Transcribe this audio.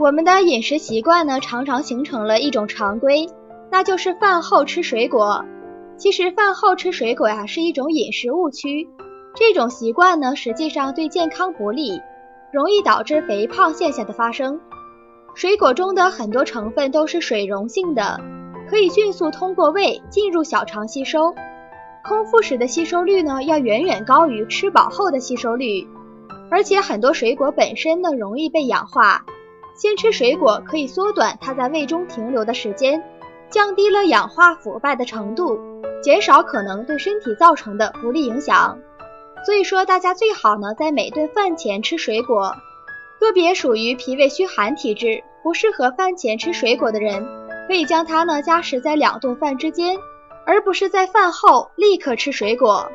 我们的饮食习惯呢，常常形成了一种常规，那就是饭后吃水果。其实饭后吃水果呀，是一种饮食误区。这种习惯呢，实际上对健康不利，容易导致肥胖现象的发生。水果中的很多成分都是水溶性的，可以迅速通过胃进入小肠吸收。空腹时的吸收率呢，要远远高于吃饱后的吸收率。而且很多水果本身呢，容易被氧化。先吃水果可以缩短它在胃中停留的时间，降低了氧化腐败的程度，减少可能对身体造成的不利影响。所以说，大家最好呢在每顿饭前吃水果。个别属于脾胃虚寒体质，不适合饭前吃水果的人，可以将它呢加食在两顿饭之间，而不是在饭后立刻吃水果。